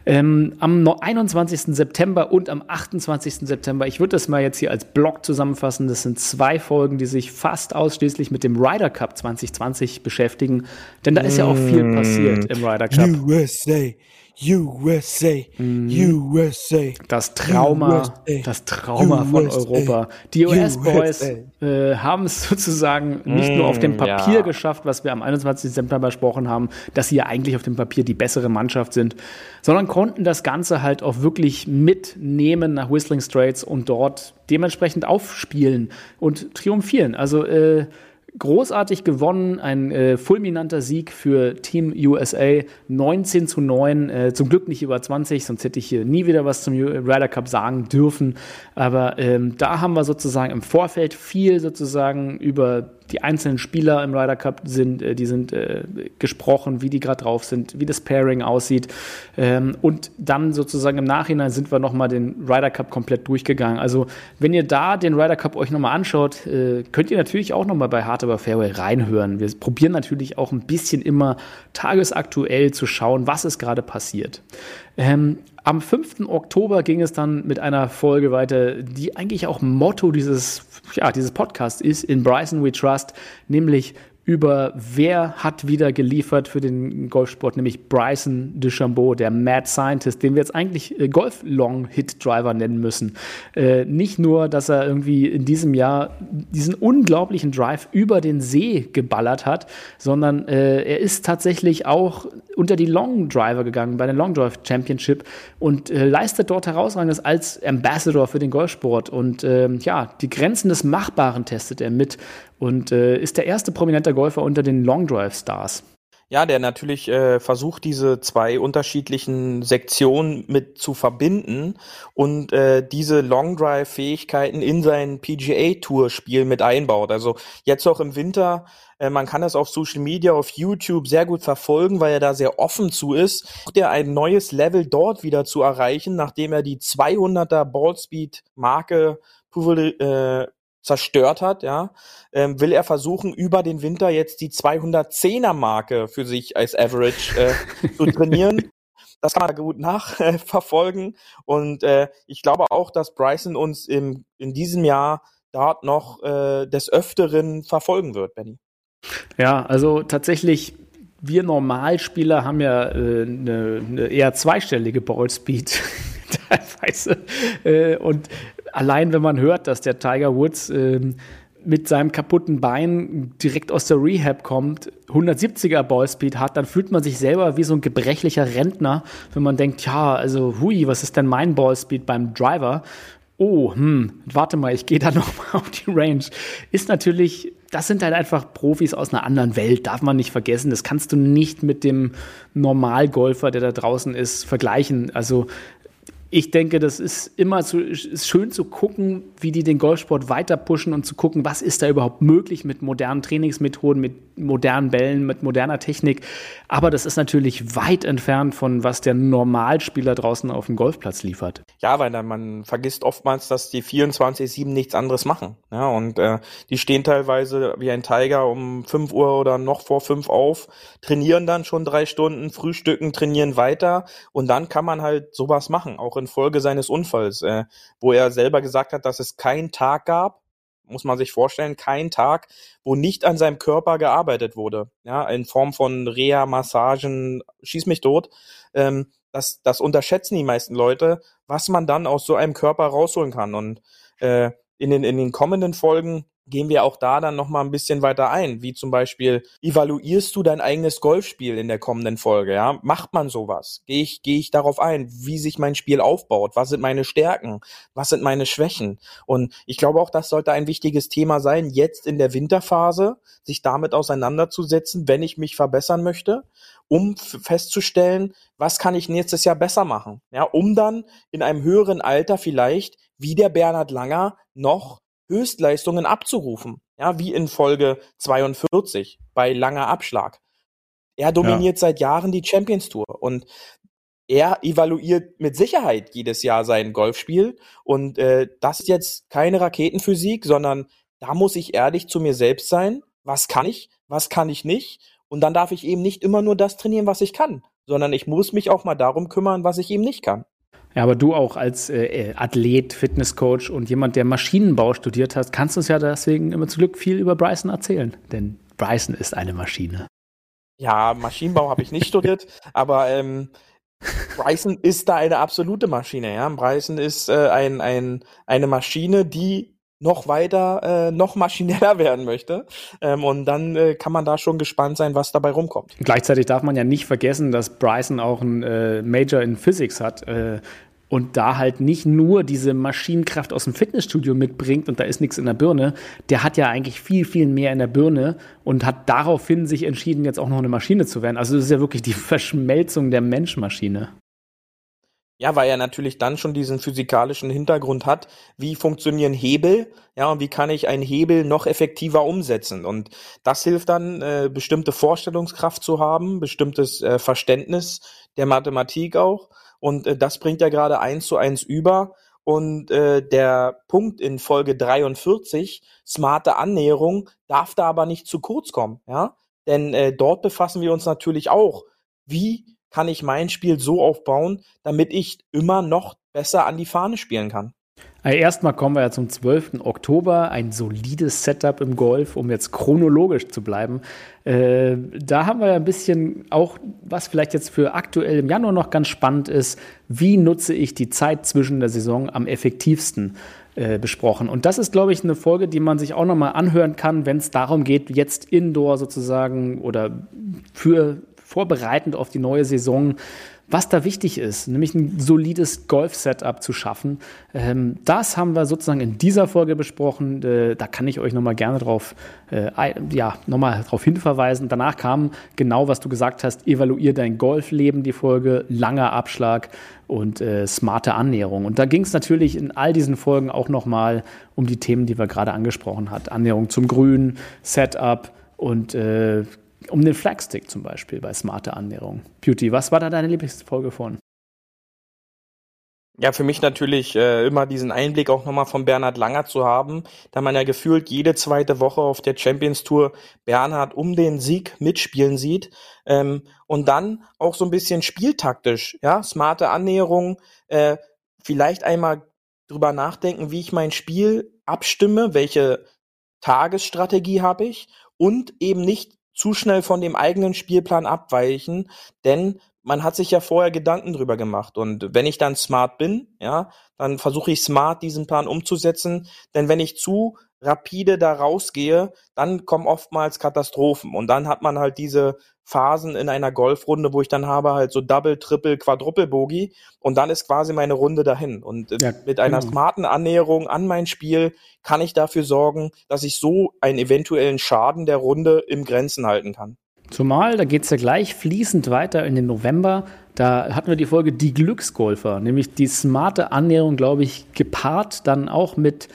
Ähm, am 21. September und am 28. September, ich würde das mal jetzt hier als Blog zusammenfassen. Das sind zwei Folgen, die sich fast ausschließlich mit dem Ryder Cup 2020 beschäftigen. Denn da ist ja auch viel passiert im Ryder Cup. USA, USA, mhm. USA. Das Trauma, USA, das Trauma USA, von Europa. Die US-Boys äh, haben es sozusagen nicht mm, nur auf dem mm, Papier ja. geschafft, was wir am 21. September besprochen haben, dass sie ja eigentlich auf dem Papier die bessere Mannschaft sind, sondern konnten das Ganze halt auch wirklich mitnehmen nach Whistling Straits und dort dementsprechend aufspielen und triumphieren. Also äh, großartig gewonnen, ein äh, fulminanter Sieg für Team USA, 19 zu 9, äh, zum Glück nicht über 20, sonst hätte ich hier nie wieder was zum Ryder Cup sagen dürfen, aber ähm, da haben wir sozusagen im Vorfeld viel sozusagen über die einzelnen Spieler im Ryder Cup sind, äh, die sind äh, gesprochen, wie die gerade drauf sind, wie das Pairing aussieht. Ähm, und dann sozusagen im Nachhinein sind wir nochmal den Ryder Cup komplett durchgegangen. Also wenn ihr da den Ryder Cup euch nochmal anschaut, äh, könnt ihr natürlich auch nochmal bei Hard Aber Fairway reinhören. Wir probieren natürlich auch ein bisschen immer tagesaktuell zu schauen, was ist gerade passiert. Ähm, am 5. Oktober ging es dann mit einer Folge weiter, die eigentlich auch Motto dieses, ja, dieses Podcasts ist, in Bryson We Trust, nämlich über wer hat wieder geliefert für den Golfsport, nämlich Bryson DeChambeau, der Mad Scientist, den wir jetzt eigentlich äh, Golf-Long-Hit-Driver nennen müssen. Äh, nicht nur, dass er irgendwie in diesem Jahr diesen unglaublichen Drive über den See geballert hat, sondern äh, er ist tatsächlich auch unter die Long Driver gegangen bei der Long Drive Championship und leistet dort herausragendes als Ambassador für den Golfsport. Und ähm, ja, die Grenzen des Machbaren testet er mit und äh, ist der erste prominente Golfer unter den Long Drive Stars. Ja, der natürlich äh, versucht, diese zwei unterschiedlichen Sektionen mit zu verbinden und äh, diese Long Drive Fähigkeiten in sein PGA Tour Spiel mit einbaut. Also jetzt auch im Winter, äh, man kann das auf Social Media, auf YouTube sehr gut verfolgen, weil er da sehr offen zu ist, der ein neues Level dort wieder zu erreichen, nachdem er die 200er Ballspeed Marke äh, zerstört hat, ja, ähm, will er versuchen, über den Winter jetzt die 210er Marke für sich als Average äh, zu trainieren. Das kann man gut nachverfolgen. Äh, und äh, ich glaube auch, dass Bryson uns im, in diesem Jahr dort noch äh, des Öfteren verfolgen wird, Benny. Ja, also tatsächlich, wir Normalspieler haben ja äh, eine, eine eher zweistellige Ballspeed teilweise. Äh, und allein wenn man hört, dass der Tiger Woods äh, mit seinem kaputten Bein direkt aus der Rehab kommt, 170er Ballspeed hat, dann fühlt man sich selber wie so ein gebrechlicher Rentner, wenn man denkt, ja, also hui, was ist denn mein Ballspeed beim Driver? Oh, hm, warte mal, ich gehe da noch mal auf die Range. Ist natürlich, das sind halt einfach Profis aus einer anderen Welt, darf man nicht vergessen. Das kannst du nicht mit dem Normalgolfer, der da draußen ist, vergleichen. Also ich denke, das ist immer zu, ist schön zu gucken, wie die den Golfsport weiter pushen und zu gucken, was ist da überhaupt möglich mit modernen Trainingsmethoden, mit modernen Bällen, mit moderner Technik. Aber das ist natürlich weit entfernt von was der Normalspieler draußen auf dem Golfplatz liefert. Ja, weil dann man vergisst oftmals, dass die 24-7 nichts anderes machen. Ja, und äh, die stehen teilweise wie ein Tiger um 5 Uhr oder noch vor 5 auf, trainieren dann schon drei Stunden, frühstücken, trainieren weiter und dann kann man halt sowas machen, auch infolge seines Unfalls, äh, wo er selber gesagt hat, dass es keinen Tag gab, muss man sich vorstellen, keinen Tag, wo nicht an seinem Körper gearbeitet wurde. Ja, in Form von Reha, Massagen, schieß mich tot. Ähm, das, das unterschätzen die meisten Leute, was man dann aus so einem Körper rausholen kann. Und äh, in, den, in den kommenden Folgen gehen wir auch da dann nochmal ein bisschen weiter ein, wie zum Beispiel, evaluierst du dein eigenes Golfspiel in der kommenden Folge, ja? Macht man sowas? Gehe ich, gehe ich darauf ein, wie sich mein Spiel aufbaut? Was sind meine Stärken? Was sind meine Schwächen? Und ich glaube auch, das sollte ein wichtiges Thema sein, jetzt in der Winterphase, sich damit auseinanderzusetzen, wenn ich mich verbessern möchte, um festzustellen, was kann ich nächstes Jahr besser machen? Ja, um dann in einem höheren Alter vielleicht, wie der Bernhard Langer, noch Höchstleistungen abzurufen, ja, wie in Folge 42 bei langer Abschlag. Er dominiert ja. seit Jahren die Champions Tour und er evaluiert mit Sicherheit jedes Jahr sein Golfspiel und äh, das ist jetzt keine Raketenphysik, sondern da muss ich ehrlich zu mir selbst sein. Was kann ich? Was kann ich nicht? Und dann darf ich eben nicht immer nur das trainieren, was ich kann, sondern ich muss mich auch mal darum kümmern, was ich eben nicht kann. Ja, aber du auch als äh, äh, Athlet, Fitnesscoach und jemand, der Maschinenbau studiert hat, kannst uns ja deswegen immer zu Glück viel über Bryson erzählen. Denn Bryson ist eine Maschine. Ja, Maschinenbau habe ich nicht studiert, aber ähm, Bryson ist da eine absolute Maschine, ja. Bryson ist äh, ein, ein, eine Maschine, die noch weiter, äh, noch maschineller werden möchte. Ähm, und dann äh, kann man da schon gespannt sein, was dabei rumkommt. Gleichzeitig darf man ja nicht vergessen, dass Bryson auch ein äh, Major in Physics hat. Äh, und da halt nicht nur diese Maschinenkraft aus dem Fitnessstudio mitbringt und da ist nichts in der Birne, der hat ja eigentlich viel, viel mehr in der Birne und hat daraufhin sich entschieden, jetzt auch noch eine Maschine zu werden. Also das ist ja wirklich die Verschmelzung der Mensch-Maschine. Ja, weil er natürlich dann schon diesen physikalischen Hintergrund hat, wie funktionieren Hebel, ja, und wie kann ich einen Hebel noch effektiver umsetzen. Und das hilft dann, äh, bestimmte Vorstellungskraft zu haben, bestimmtes äh, Verständnis der Mathematik auch. Und äh, das bringt er gerade eins zu eins über. Und äh, der Punkt in Folge 43, smarte Annäherung, darf da aber nicht zu kurz kommen, ja. Denn äh, dort befassen wir uns natürlich auch, wie kann ich mein Spiel so aufbauen, damit ich immer noch besser an die Fahne spielen kann. Also erstmal kommen wir ja zum 12. Oktober, ein solides Setup im Golf, um jetzt chronologisch zu bleiben. Äh, da haben wir ja ein bisschen auch, was vielleicht jetzt für aktuell im Januar noch ganz spannend ist, wie nutze ich die Zeit zwischen der Saison am effektivsten äh, besprochen. Und das ist, glaube ich, eine Folge, die man sich auch nochmal anhören kann, wenn es darum geht, jetzt Indoor sozusagen oder für vorbereitend auf die neue Saison, was da wichtig ist, nämlich ein solides Golf-Setup zu schaffen. Ähm, das haben wir sozusagen in dieser Folge besprochen. Äh, da kann ich euch nochmal gerne drauf, äh, ja, nochmal drauf hinverweisen. Danach kam genau, was du gesagt hast, evaluier dein Golfleben, die Folge, langer Abschlag und äh, smarte Annäherung. Und da ging es natürlich in all diesen Folgen auch nochmal um die Themen, die wir gerade angesprochen haben. Annäherung zum Grün, Setup und äh, um den Flagstick zum Beispiel bei smarte Annäherung. Beauty, was war da deine Lieblingsfolge von? Ja, für mich natürlich äh, immer diesen Einblick auch nochmal von Bernhard Langer zu haben, da man ja gefühlt jede zweite Woche auf der Champions Tour Bernhard um den Sieg mitspielen sieht ähm, und dann auch so ein bisschen spieltaktisch, ja, smarte Annäherung, äh, vielleicht einmal drüber nachdenken, wie ich mein Spiel abstimme, welche Tagesstrategie habe ich und eben nicht zu schnell von dem eigenen Spielplan abweichen, denn man hat sich ja vorher Gedanken drüber gemacht. Und wenn ich dann smart bin, ja, dann versuche ich smart diesen Plan umzusetzen. Denn wenn ich zu rapide da rausgehe, dann kommen oftmals Katastrophen. Und dann hat man halt diese Phasen in einer Golfrunde, wo ich dann habe halt so Double, Triple, Quadruple Bogey und dann ist quasi meine Runde dahin. Und äh, ja, mit einer genau. smarten Annäherung an mein Spiel kann ich dafür sorgen, dass ich so einen eventuellen Schaden der Runde im Grenzen halten kann. Zumal, da geht es ja gleich fließend weiter in den November. Da hatten wir die Folge Die Glücksgolfer, nämlich die smarte Annäherung, glaube ich, gepaart dann auch mit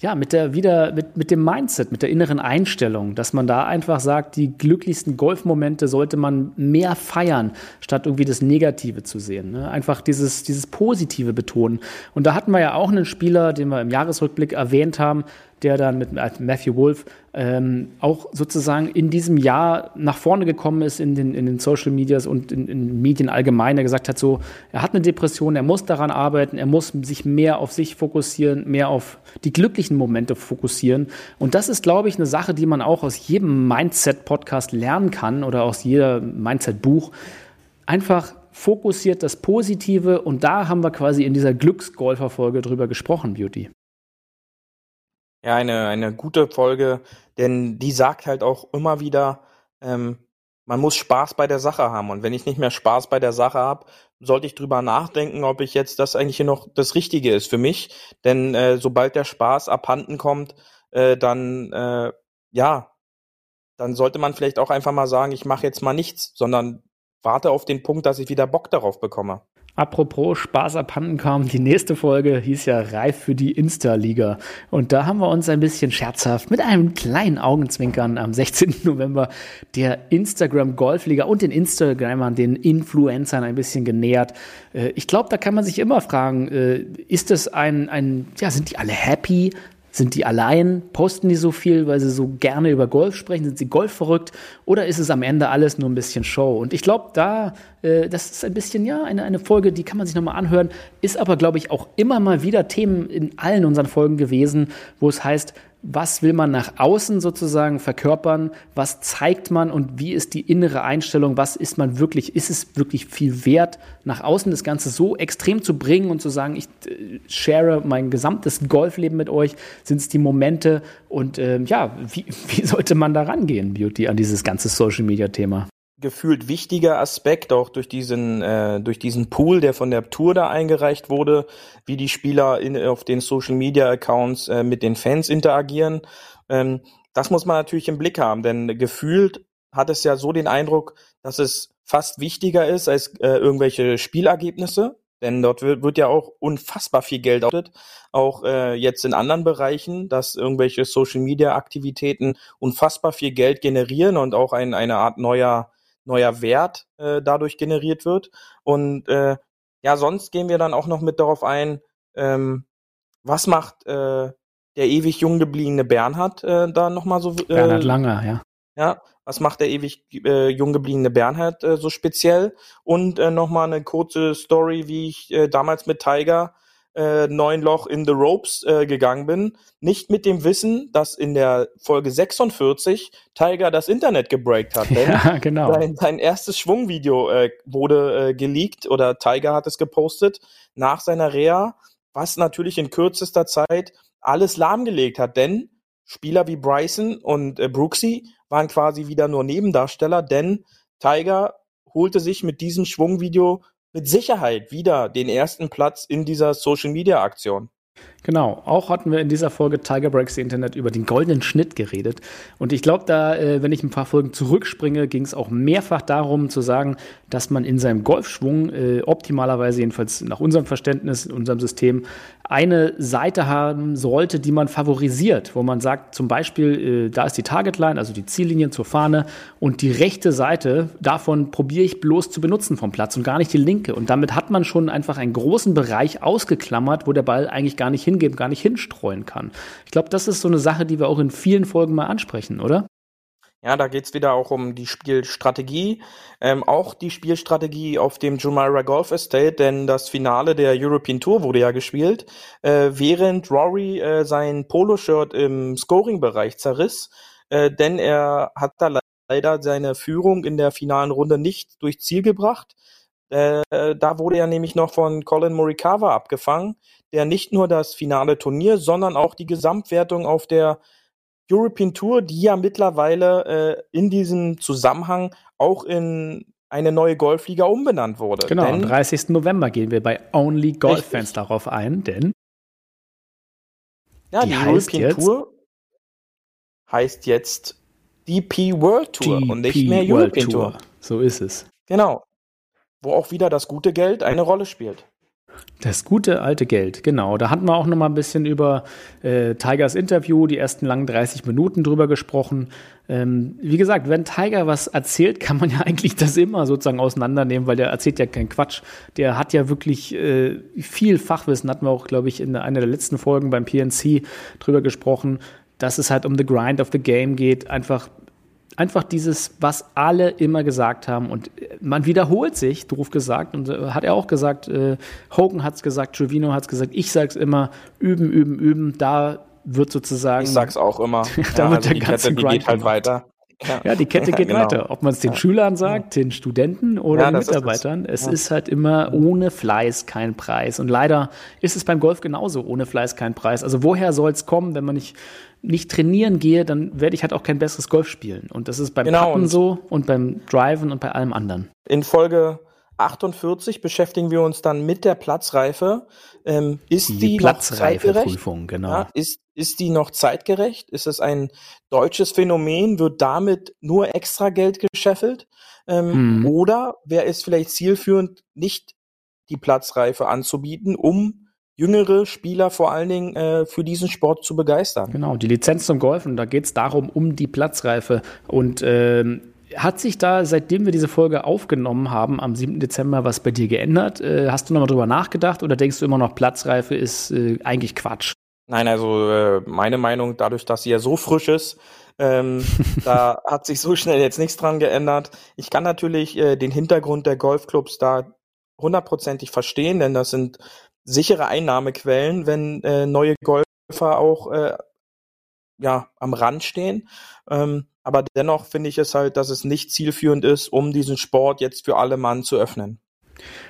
ja, mit der wieder, mit, mit dem Mindset, mit der inneren Einstellung, dass man da einfach sagt, die glücklichsten Golfmomente sollte man mehr feiern, statt irgendwie das Negative zu sehen. Ne? Einfach dieses, dieses Positive betonen. Und da hatten wir ja auch einen Spieler, den wir im Jahresrückblick erwähnt haben, der dann mit Matthew Wolf ähm, auch sozusagen in diesem Jahr nach vorne gekommen ist in den, in den Social Medias und in, in Medien allgemein. Er gesagt hat so, er hat eine Depression, er muss daran arbeiten, er muss sich mehr auf sich fokussieren, mehr auf die glücklichen Momente fokussieren. Und das ist, glaube ich, eine Sache, die man auch aus jedem Mindset-Podcast lernen kann oder aus jeder Mindset-Buch. Einfach fokussiert das Positive und da haben wir quasi in dieser Glücksgolfer-Folge drüber gesprochen, Beauty. Ja, eine, eine gute Folge, denn die sagt halt auch immer wieder, ähm, man muss Spaß bei der Sache haben. Und wenn ich nicht mehr Spaß bei der Sache habe, sollte ich drüber nachdenken, ob ich jetzt das eigentlich hier noch das Richtige ist für mich. Denn äh, sobald der Spaß abhanden kommt, äh, dann äh, ja, dann sollte man vielleicht auch einfach mal sagen, ich mache jetzt mal nichts, sondern warte auf den Punkt, dass ich wieder Bock darauf bekomme. Apropos Spaß abhanden kam, die nächste Folge hieß ja Reif für die Insta-Liga. Und da haben wir uns ein bisschen scherzhaft mit einem kleinen Augenzwinkern am 16. November der Instagram Golfliga und den Instagramern, den Influencern ein bisschen genähert. Äh, ich glaube, da kann man sich immer fragen, äh, ist das ein, ein, ja, sind die alle happy? Sind die allein? Posten die so viel, weil sie so gerne über Golf sprechen? Sind sie golfverrückt? Oder ist es am Ende alles nur ein bisschen Show? Und ich glaube, da, äh, das ist ein bisschen, ja, eine, eine Folge, die kann man sich nochmal anhören, ist aber, glaube ich, auch immer mal wieder Themen in allen unseren Folgen gewesen, wo es heißt, was will man nach außen sozusagen verkörpern, was zeigt man und wie ist die innere Einstellung, was ist man wirklich, ist es wirklich viel wert, nach außen das Ganze so extrem zu bringen und zu sagen, ich äh, share mein gesamtes Golfleben mit euch, sind es die Momente? Und äh, ja, wie, wie sollte man da rangehen, Beauty, an dieses ganze Social-Media-Thema? Gefühlt wichtiger Aspekt, auch durch diesen, äh, durch diesen Pool, der von der Tour da eingereicht wurde, wie die Spieler in, auf den Social Media Accounts äh, mit den Fans interagieren. Ähm, das muss man natürlich im Blick haben, denn gefühlt hat es ja so den Eindruck, dass es fast wichtiger ist als äh, irgendwelche Spielergebnisse. Denn dort wird, wird ja auch unfassbar viel Geld ausgeht, auch äh, jetzt in anderen Bereichen, dass irgendwelche Social Media Aktivitäten unfassbar viel Geld generieren und auch ein, eine Art neuer neuer Wert äh, dadurch generiert wird. Und äh, ja, sonst gehen wir dann auch noch mit darauf ein, ähm, was macht äh, der ewig jung gebliebene Bernhard äh, da nochmal so. Äh, Bernhard Langer, ja. Ja, was macht der ewig äh, jung gebliebene Bernhard äh, so speziell? Und äh, nochmal eine kurze Story, wie ich äh, damals mit Tiger äh, neun Loch in the Ropes äh, gegangen bin. Nicht mit dem Wissen, dass in der Folge 46 Tiger das Internet gebreakt hat. Denn ja, genau. Sein, sein erstes Schwungvideo äh, wurde äh, geleakt oder Tiger hat es gepostet nach seiner Reha, was natürlich in kürzester Zeit alles lahmgelegt hat. Denn Spieler wie Bryson und äh, Brooksy waren quasi wieder nur Nebendarsteller, denn Tiger holte sich mit diesem Schwungvideo mit Sicherheit wieder den ersten Platz in dieser Social Media Aktion. Genau, auch hatten wir in dieser Folge Tiger Breaks the Internet über den goldenen Schnitt geredet. Und ich glaube, da, äh, wenn ich ein paar Folgen zurückspringe, ging es auch mehrfach darum zu sagen, dass man in seinem Golfschwung äh, optimalerweise, jedenfalls nach unserem Verständnis, in unserem System, eine Seite haben sollte, die man favorisiert, wo man sagt, zum Beispiel, äh, da ist die Targetline, also die Ziellinien zur Fahne, und die rechte Seite, davon probiere ich bloß zu benutzen vom Platz und gar nicht die linke. Und damit hat man schon einfach einen großen Bereich ausgeklammert, wo der Ball eigentlich gar nicht hingeben, gar nicht hinstreuen kann. Ich glaube, das ist so eine Sache, die wir auch in vielen Folgen mal ansprechen, oder? Ja, da geht's wieder auch um die Spielstrategie, ähm, auch die Spielstrategie auf dem Jumeirah Golf Estate, denn das Finale der European Tour wurde ja gespielt, äh, während Rory äh, sein Poloshirt im Scoring-Bereich zerriss, äh, denn er hat da leider seine Führung in der finalen Runde nicht durch Ziel gebracht. Äh, da wurde er nämlich noch von Colin Morikawa abgefangen, der nicht nur das finale Turnier, sondern auch die Gesamtwertung auf der European Tour, die ja mittlerweile äh, in diesem Zusammenhang auch in eine neue Golfliga umbenannt wurde. Genau, denn, am 30. November gehen wir bei Only Golf Fans darauf ein, denn ja, die, die European jetzt, Tour heißt jetzt DP World Tour DP und nicht mehr European Tour. Tour. So ist es. Genau. Wo auch wieder das gute Geld eine Rolle spielt. Das gute alte Geld, genau. Da hatten wir auch noch mal ein bisschen über äh, Tigers Interview, die ersten langen 30 Minuten drüber gesprochen. Ähm, wie gesagt, wenn Tiger was erzählt, kann man ja eigentlich das immer sozusagen auseinandernehmen, weil der erzählt ja keinen Quatsch. Der hat ja wirklich äh, viel Fachwissen, hatten wir auch, glaube ich, in einer der letzten Folgen beim PNC drüber gesprochen, dass es halt um the grind of the game geht, einfach einfach dieses, was alle immer gesagt haben. Und man wiederholt sich, doof gesagt, und äh, hat er auch gesagt, äh, Hogan hat es gesagt, Trevino hat es gesagt, ich sage es immer, üben, üben, üben, da wird sozusagen. Ich sag's auch immer. da ja, wird also der ganze Kette, Grind geht halt weiter. Ja. ja, die Kette geht genau. weiter. Ob man es den. Schülern sagt, den Studenten oder den Mitarbeitern. Ist es ist halt immer ohne Fleiß kein Preis. Und leider ist es beim Golf genauso, ohne Fleiß kein Preis. Also woher soll es kommen, wenn man nicht, nicht trainieren gehe, dann werde ich halt auch kein besseres Golf spielen. Und das ist beim genau, Putten so und beim Driven und bei allem anderen. In Folge 48 beschäftigen wir uns dann mit der Platzreife. Ähm, ist die, die Platzreifeprüfung, genau. Ja, ist, ist die noch zeitgerecht? Ist es ein deutsches Phänomen? Wird damit nur extra Geld gescheffelt? Ähm, hm. Oder wäre es vielleicht zielführend, nicht die Platzreife anzubieten, um jüngere Spieler vor allen Dingen äh, für diesen Sport zu begeistern. Genau, die Lizenz zum Golfen, da geht es darum, um die Platzreife. Und ähm, hat sich da, seitdem wir diese Folge aufgenommen haben, am 7. Dezember, was bei dir geändert? Äh, hast du nochmal drüber nachgedacht oder denkst du immer noch, Platzreife ist äh, eigentlich Quatsch? Nein, also äh, meine Meinung, dadurch, dass sie ja so frisch ist, ähm, da hat sich so schnell jetzt nichts dran geändert. Ich kann natürlich äh, den Hintergrund der Golfclubs da hundertprozentig verstehen, denn das sind sichere Einnahmequellen, wenn äh, neue Golfer auch äh, ja am Rand stehen. Ähm, aber dennoch finde ich es halt, dass es nicht zielführend ist, um diesen Sport jetzt für alle Mann zu öffnen.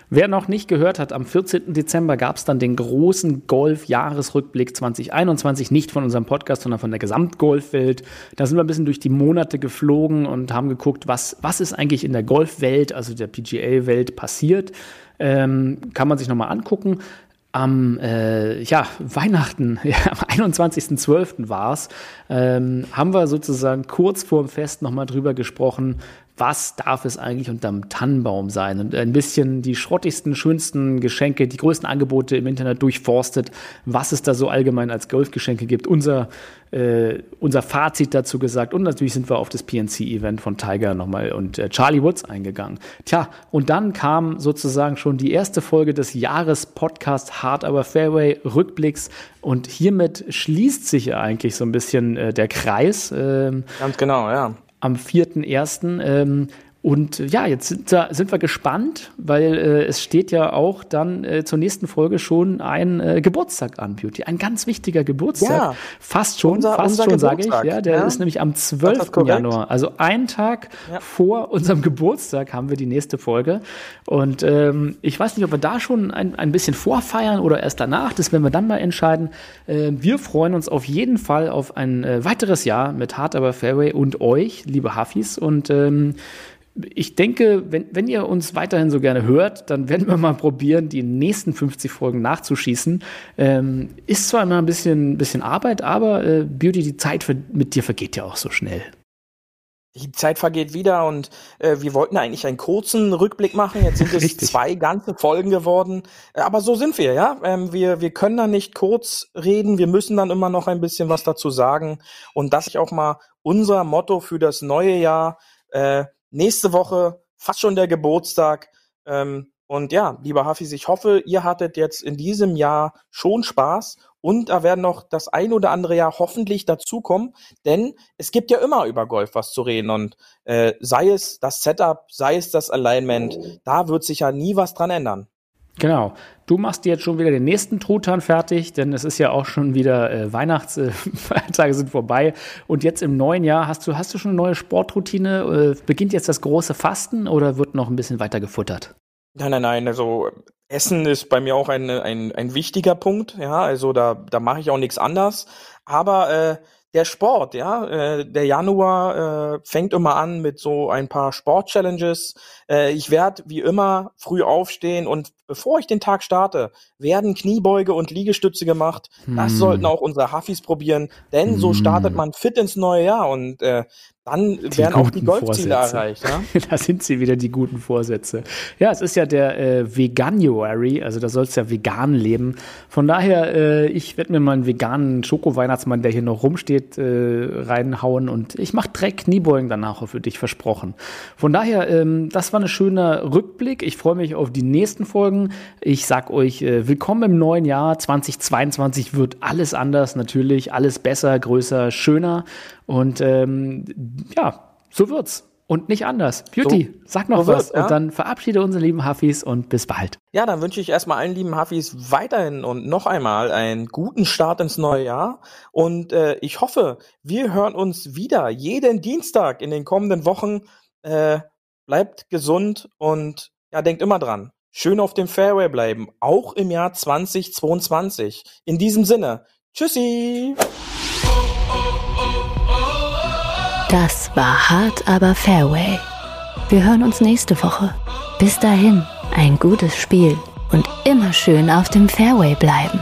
Wer noch nicht gehört hat, am 14. Dezember gab es dann den großen Golf-Jahresrückblick 2021, nicht von unserem Podcast, sondern von der Gesamtgolfwelt. Da sind wir ein bisschen durch die Monate geflogen und haben geguckt, was, was ist eigentlich in der Golfwelt, also der PGA-Welt passiert. Ähm, kann man sich nochmal angucken am äh, ja, Weihnachten, ja, am 21.12. war es, ähm, haben wir sozusagen kurz vor dem Fest nochmal drüber gesprochen, was darf es eigentlich unterm Tannenbaum sein? Und ein bisschen die schrottigsten, schönsten Geschenke, die größten Angebote im Internet durchforstet, was es da so allgemein als Golfgeschenke gibt. Unser, äh, unser Fazit dazu gesagt. Und natürlich sind wir auf das PNC-Event von Tiger nochmal und äh, Charlie Woods eingegangen. Tja, und dann kam sozusagen schon die erste Folge des Jahres-Podcast Hard Aber Fairway Rückblicks. Und hiermit schließt sich eigentlich so ein bisschen äh, der Kreis. Ähm, Ganz genau, ja am 4.1. Ähm, und ja, jetzt sind, da, sind wir gespannt, weil äh, es steht ja auch dann äh, zur nächsten Folge schon ein äh, Geburtstag an, Beauty. Ein ganz wichtiger Geburtstag. Ja, fast schon, unser, fast unser schon, sage ich. Ja, der ja. ist nämlich am 12. Januar. Also einen Tag ja. vor unserem Geburtstag haben wir die nächste Folge. Und ähm, ich weiß nicht, ob wir da schon ein, ein bisschen vorfeiern oder erst danach. Das werden wir dann mal entscheiden. Äh, wir freuen uns auf jeden Fall auf ein äh, weiteres Jahr mit Hard Aber Fairway und euch, liebe Hafis. Und ähm, ich denke, wenn, wenn ihr uns weiterhin so gerne hört, dann werden wir mal probieren, die nächsten 50 Folgen nachzuschießen. Ähm, ist zwar immer ein bisschen, bisschen Arbeit, aber äh, Beauty, die Zeit für, mit dir vergeht ja auch so schnell. Die Zeit vergeht wieder und äh, wir wollten eigentlich einen kurzen Rückblick machen. Jetzt sind es zwei ganze Folgen geworden. Äh, aber so sind wir, ja. Ähm, wir, wir können da nicht kurz reden. Wir müssen dann immer noch ein bisschen was dazu sagen. Und das ist auch mal unser Motto für das neue Jahr. Äh, nächste Woche fast schon der Geburtstag. Ähm, und ja, lieber Hafis, ich hoffe, ihr hattet jetzt in diesem Jahr schon Spaß und da werden noch das ein oder andere Jahr hoffentlich dazukommen, denn es gibt ja immer über Golf was zu reden und äh, sei es das Setup, sei es das Alignment, da wird sich ja nie was dran ändern. Genau. Du machst jetzt schon wieder den nächsten Truthahn fertig, denn es ist ja auch schon wieder äh, Weihnachtsfeiertage äh, sind vorbei. Und jetzt im neuen Jahr hast du, hast du schon eine neue Sportroutine? Äh, beginnt jetzt das große Fasten oder wird noch ein bisschen weiter gefuttert? Nein, nein, nein. Also Essen ist bei mir auch ein, ein, ein wichtiger Punkt. Ja, also da, da mache ich auch nichts anders. Aber äh, der Sport, ja, äh, der Januar äh, fängt immer an mit so ein paar Sport-Challenges. Äh, ich werde wie immer früh aufstehen und bevor ich den Tag starte, werden Kniebeuge und Liegestütze gemacht. Hm. Das sollten auch unsere Huffis probieren, denn hm. so startet man fit ins neue Jahr und äh, dann die werden auch die Golfziele erreicht. Ja? da sind sie wieder, die guten Vorsätze. Ja, es ist ja der äh, Veganuary, also da soll es ja vegan leben. Von daher, äh, ich werde mir mal einen veganen Schoko-Weihnachtsmann, der hier noch rumsteht, äh, reinhauen und ich mache Dreck Kniebeugen danach für dich versprochen. Von daher, ähm, das war ein schöner Rückblick. Ich freue mich auf die nächsten Folgen. Ich sag euch, äh, willkommen im neuen Jahr. 2022 wird alles anders, natürlich, alles besser, größer, schöner. Und ähm, ja, so wird's. Und nicht anders. Beauty, so, sag noch so was. Ja? Und dann verabschiede unsere lieben Huffis und bis bald. Ja, dann wünsche ich erstmal allen lieben Huffis weiterhin und noch einmal einen guten Start ins neue Jahr. Und äh, ich hoffe, wir hören uns wieder jeden Dienstag in den kommenden Wochen. Äh, bleibt gesund und ja, denkt immer dran. Schön auf dem Fairway bleiben, auch im Jahr 2022. In diesem Sinne, tschüssi! Das war hart, aber Fairway. Wir hören uns nächste Woche. Bis dahin, ein gutes Spiel und immer schön auf dem Fairway bleiben.